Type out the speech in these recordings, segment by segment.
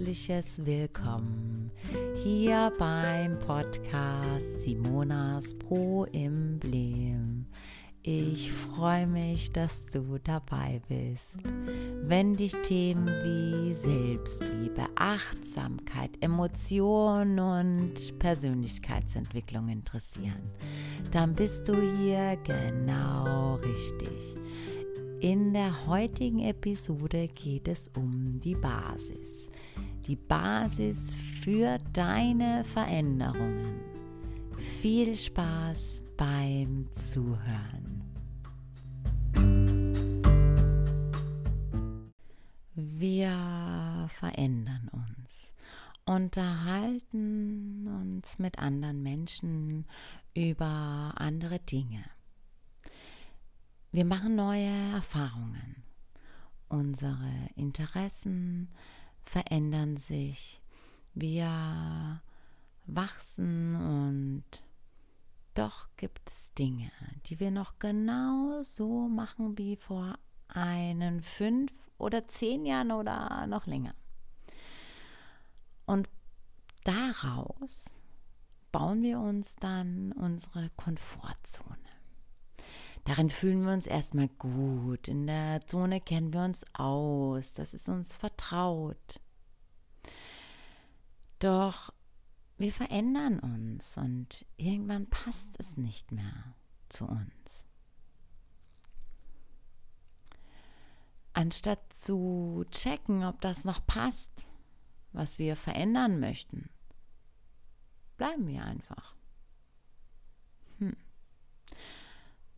herzliches Willkommen hier beim Podcast Simonas Pro Emblem. Ich freue mich, dass du dabei bist. Wenn dich Themen wie Selbstliebe, Achtsamkeit, Emotion und Persönlichkeitsentwicklung interessieren, dann bist du hier genau richtig. In der heutigen Episode geht es um die Basis. Die Basis für deine Veränderungen. Viel Spaß beim Zuhören. Wir verändern uns, unterhalten uns mit anderen Menschen über andere Dinge. Wir machen neue Erfahrungen. Unsere Interessen verändern sich. Wir wachsen und doch gibt es Dinge, die wir noch genau so machen wie vor einen fünf oder zehn Jahren oder noch länger. Und daraus bauen wir uns dann unsere Komfortzone. Darin fühlen wir uns erstmal gut. In der Zone kennen wir uns aus. Das ist uns vertraut. Doch wir verändern uns und irgendwann passt es nicht mehr zu uns. Anstatt zu checken, ob das noch passt, was wir verändern möchten, bleiben wir einfach. Hm.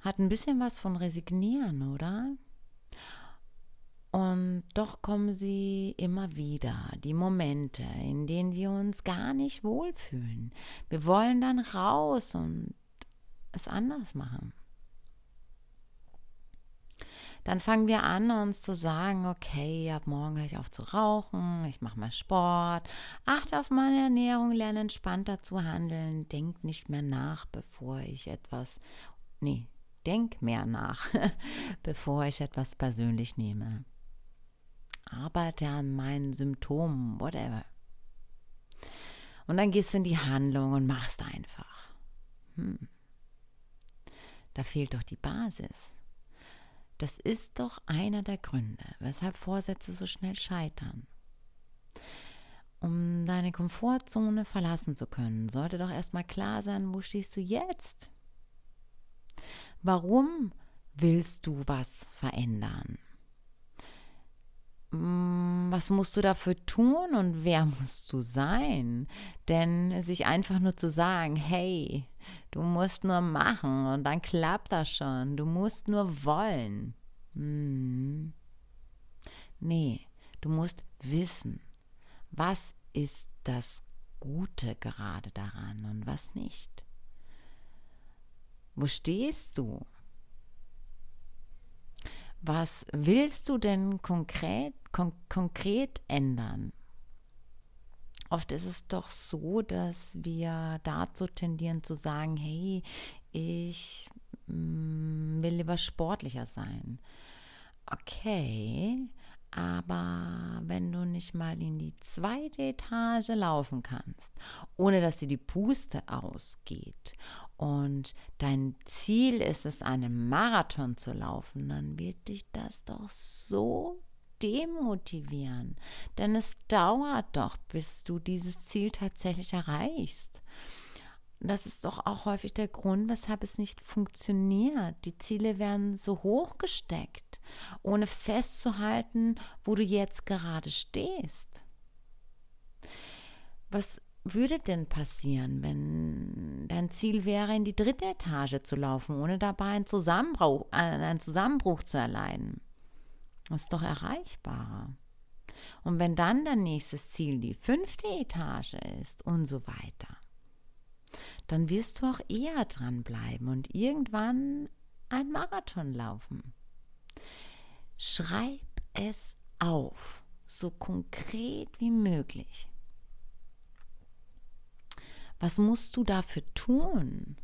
Hat ein bisschen was von resignieren, oder? Und doch kommen sie immer wieder, die Momente, in denen wir uns gar nicht wohlfühlen. Wir wollen dann raus und es anders machen. Dann fangen wir an, uns zu sagen, okay, ab morgen höre ich auf zu rauchen, ich mache mal Sport, achte auf meine Ernährung, lerne entspannter zu handeln, denk nicht mehr nach, bevor ich etwas, nee, denk mehr nach, bevor ich etwas persönlich nehme. Arbeite an meinen Symptomen, whatever. Und dann gehst du in die Handlung und machst einfach. Hm. Da fehlt doch die Basis. Das ist doch einer der Gründe, weshalb Vorsätze so schnell scheitern. Um deine Komfortzone verlassen zu können, sollte doch erstmal klar sein, wo stehst du jetzt? Warum willst du was verändern? Mm, was musst du dafür tun und wer musst du sein? Denn sich einfach nur zu sagen, hey, du musst nur machen und dann klappt das schon, du musst nur wollen. Hm. Nee, du musst wissen, was ist das Gute gerade daran und was nicht. Wo stehst du? Was willst du denn konkret, kon konkret ändern? Oft ist es doch so, dass wir dazu tendieren zu sagen, hey, ich mm, will lieber sportlicher sein. Okay, aber wenn du nicht mal in die zweite Etage laufen kannst, ohne dass dir die Puste ausgeht und dein Ziel ist es, einen Marathon zu laufen, dann wird dich das doch so demotivieren. Denn es dauert doch, bis du dieses Ziel tatsächlich erreichst. Das ist doch auch häufig der Grund, weshalb es nicht funktioniert. Die Ziele werden so hoch gesteckt, ohne festzuhalten, wo du jetzt gerade stehst. Was würde denn passieren, wenn dein Ziel wäre, in die dritte Etage zu laufen, ohne dabei einen Zusammenbruch, äh, einen Zusammenbruch zu erleiden? Das ist doch erreichbarer. Und wenn dann dein nächstes Ziel die fünfte Etage ist und so weiter dann wirst du auch eher dranbleiben und irgendwann ein Marathon laufen. Schreib es auf, so konkret wie möglich. Was musst du dafür tun?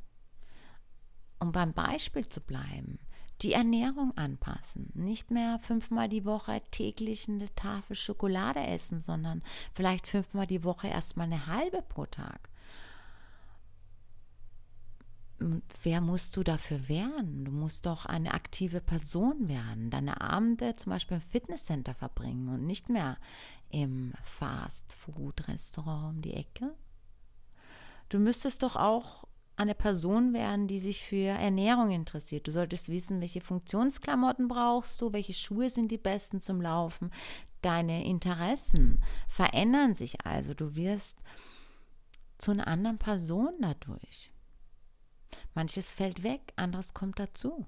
Um beim Beispiel zu bleiben, die Ernährung anpassen. Nicht mehr fünfmal die Woche täglich eine Tafel Schokolade essen, sondern vielleicht fünfmal die Woche erstmal eine halbe pro Tag. Und wer musst du dafür werden? Du musst doch eine aktive Person werden, deine Abende zum Beispiel im Fitnesscenter verbringen und nicht mehr im Fast-Food-Restaurant um die Ecke. Du müsstest doch auch eine Person werden, die sich für Ernährung interessiert. Du solltest wissen, welche Funktionsklamotten brauchst du, welche Schuhe sind die besten zum Laufen. Deine Interessen verändern sich also. Du wirst zu einer anderen Person dadurch. Manches fällt weg, anderes kommt dazu.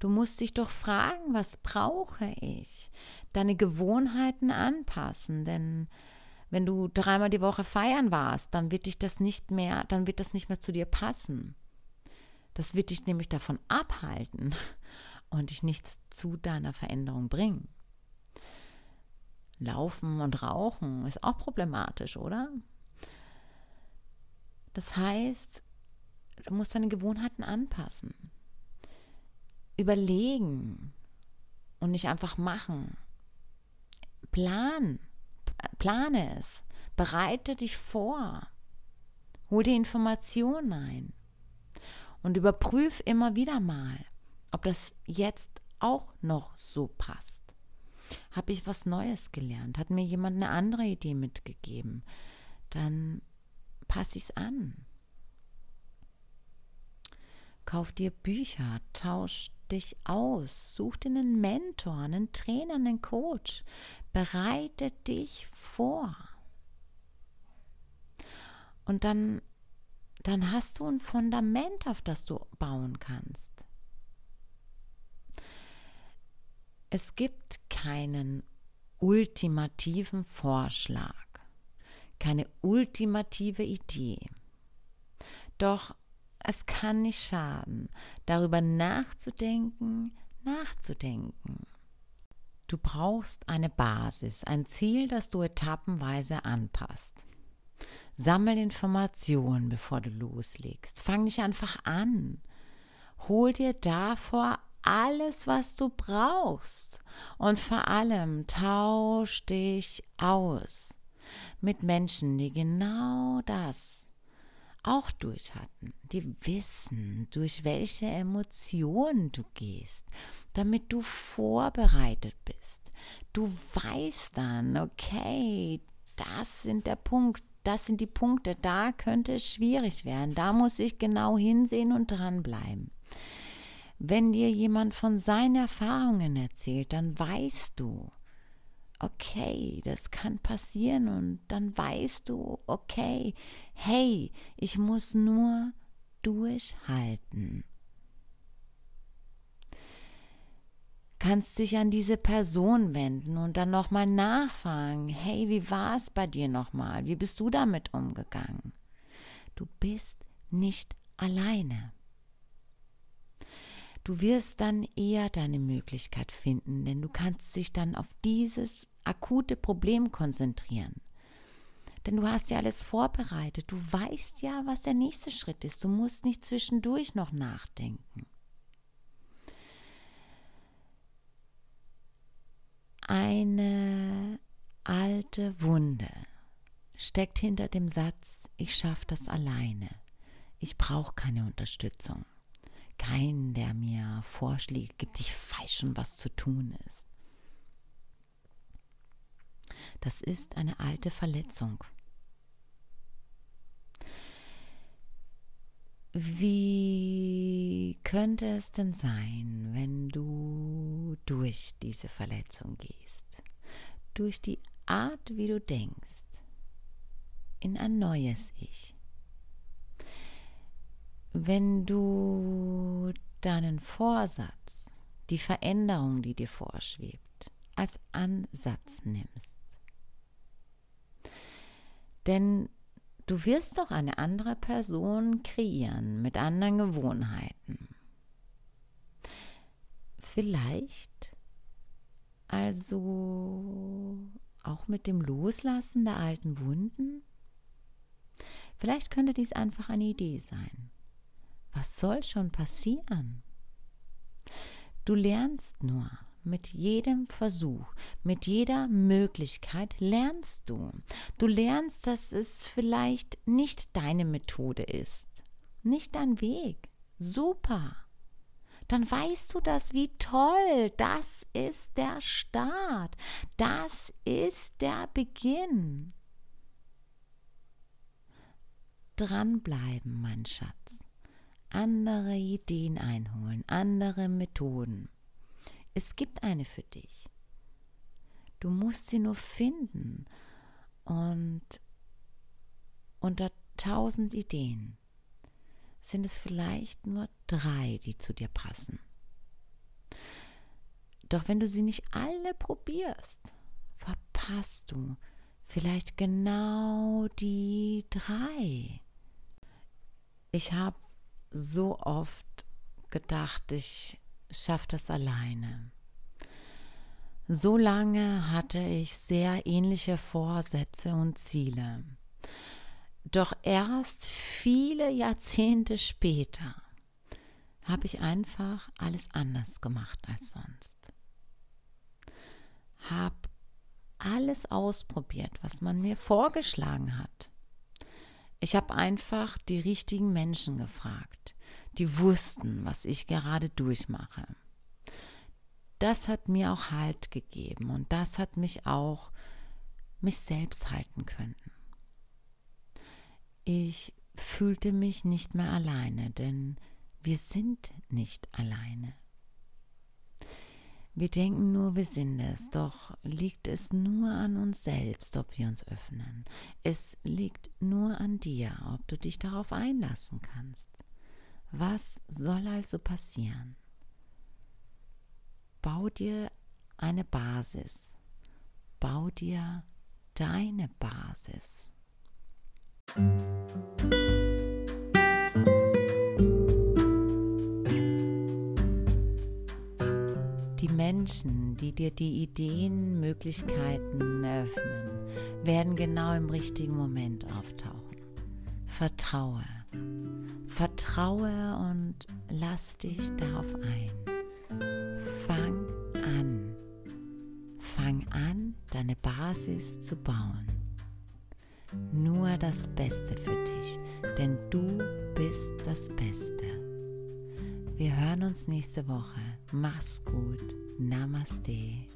Du musst dich doch fragen, was brauche ich? Deine Gewohnheiten anpassen, denn wenn du dreimal die Woche feiern warst, dann wird dich das nicht mehr, dann wird das nicht mehr zu dir passen. Das wird dich nämlich davon abhalten und dich nicht zu deiner Veränderung bringen. Laufen und Rauchen ist auch problematisch, oder? Das heißt, du musst deine Gewohnheiten anpassen. Überlegen und nicht einfach machen. Plan plane es, bereite dich vor, hol dir Informationen ein und überprüf immer wieder mal, ob das jetzt auch noch so passt. Habe ich was Neues gelernt? Hat mir jemand eine andere Idee mitgegeben? Dann passe ich es an. Kauf dir Bücher, tausch dich aus, such dir einen Mentor, einen Trainer, einen Coach. Bereite dich vor. Und dann, dann hast du ein Fundament, auf das du bauen kannst. Es gibt keinen ultimativen Vorschlag, keine ultimative Idee. Doch es kann nicht schaden, darüber nachzudenken, nachzudenken. Du brauchst eine Basis, ein Ziel, das du etappenweise anpasst. Sammel Informationen, bevor du loslegst. Fang nicht einfach an. Hol dir davor alles, was du brauchst. Und vor allem tausch dich aus mit Menschen, die genau das auch durch hatten, die wissen, durch welche Emotionen du gehst, damit du vorbereitet bist. Du weißt dann, okay, das sind der Punkt, das sind die Punkte, da könnte es schwierig werden, da muss ich genau hinsehen und dranbleiben. Wenn dir jemand von seinen Erfahrungen erzählt, dann weißt du, okay, das kann passieren und dann weißt du, okay, hey, ich muss nur durchhalten. Kannst dich an diese Person wenden und dann nochmal nachfragen, hey, wie war es bei dir nochmal? Wie bist du damit umgegangen? Du bist nicht alleine. Du wirst dann eher deine Möglichkeit finden, denn du kannst dich dann auf dieses akute Problem konzentrieren. Denn du hast ja alles vorbereitet. Du weißt ja, was der nächste Schritt ist. Du musst nicht zwischendurch noch nachdenken. Eine alte Wunde steckt hinter dem Satz, ich schaffe das alleine. Ich brauche keine Unterstützung. Keinen, der mir Vorschläge gibt, ich weiß schon, was zu tun ist. Das ist eine alte Verletzung. Wie könnte es denn sein, wenn du durch diese Verletzung gehst, durch die Art, wie du denkst, in ein neues Ich? Wenn du deinen Vorsatz, die Veränderung, die dir vorschwebt, als Ansatz nimmst, denn du wirst doch eine andere Person kreieren mit anderen Gewohnheiten. Vielleicht also auch mit dem Loslassen der alten Wunden? Vielleicht könnte dies einfach eine Idee sein. Was soll schon passieren? Du lernst nur. Mit jedem Versuch, mit jeder Möglichkeit lernst du. Du lernst, dass es vielleicht nicht deine Methode ist, nicht dein Weg. Super. Dann weißt du das, wie toll. Das ist der Start. Das ist der Beginn. Dranbleiben, mein Schatz. Andere Ideen einholen, andere Methoden. Es gibt eine für dich. Du musst sie nur finden. Und unter tausend Ideen sind es vielleicht nur drei, die zu dir passen. Doch wenn du sie nicht alle probierst, verpasst du vielleicht genau die drei. Ich habe so oft gedacht, ich schaffe das alleine. So lange hatte ich sehr ähnliche Vorsätze und Ziele. Doch erst viele Jahrzehnte später habe ich einfach alles anders gemacht als sonst. Habe alles ausprobiert, was man mir vorgeschlagen hat. Ich habe einfach die richtigen Menschen gefragt, die wussten, was ich gerade durchmache. Das hat mir auch Halt gegeben und das hat mich auch mich selbst halten können. Ich fühlte mich nicht mehr alleine, denn wir sind nicht alleine. Wir denken nur, wir sind es, doch liegt es nur an uns selbst, ob wir uns öffnen. Es liegt nur an dir, ob du dich darauf einlassen kannst. Was soll also passieren? Bau dir eine Basis. Bau dir deine Basis. Die Menschen, die dir die Ideen, Möglichkeiten eröffnen, werden genau im richtigen Moment auftauchen. Vertraue. Vertraue und lass dich darauf ein. Fang an. Fang an, deine Basis zu bauen. Nur das Beste für dich, denn du bist das Beste. Wir hören uns nächste Woche. Mach's gut. Namaste.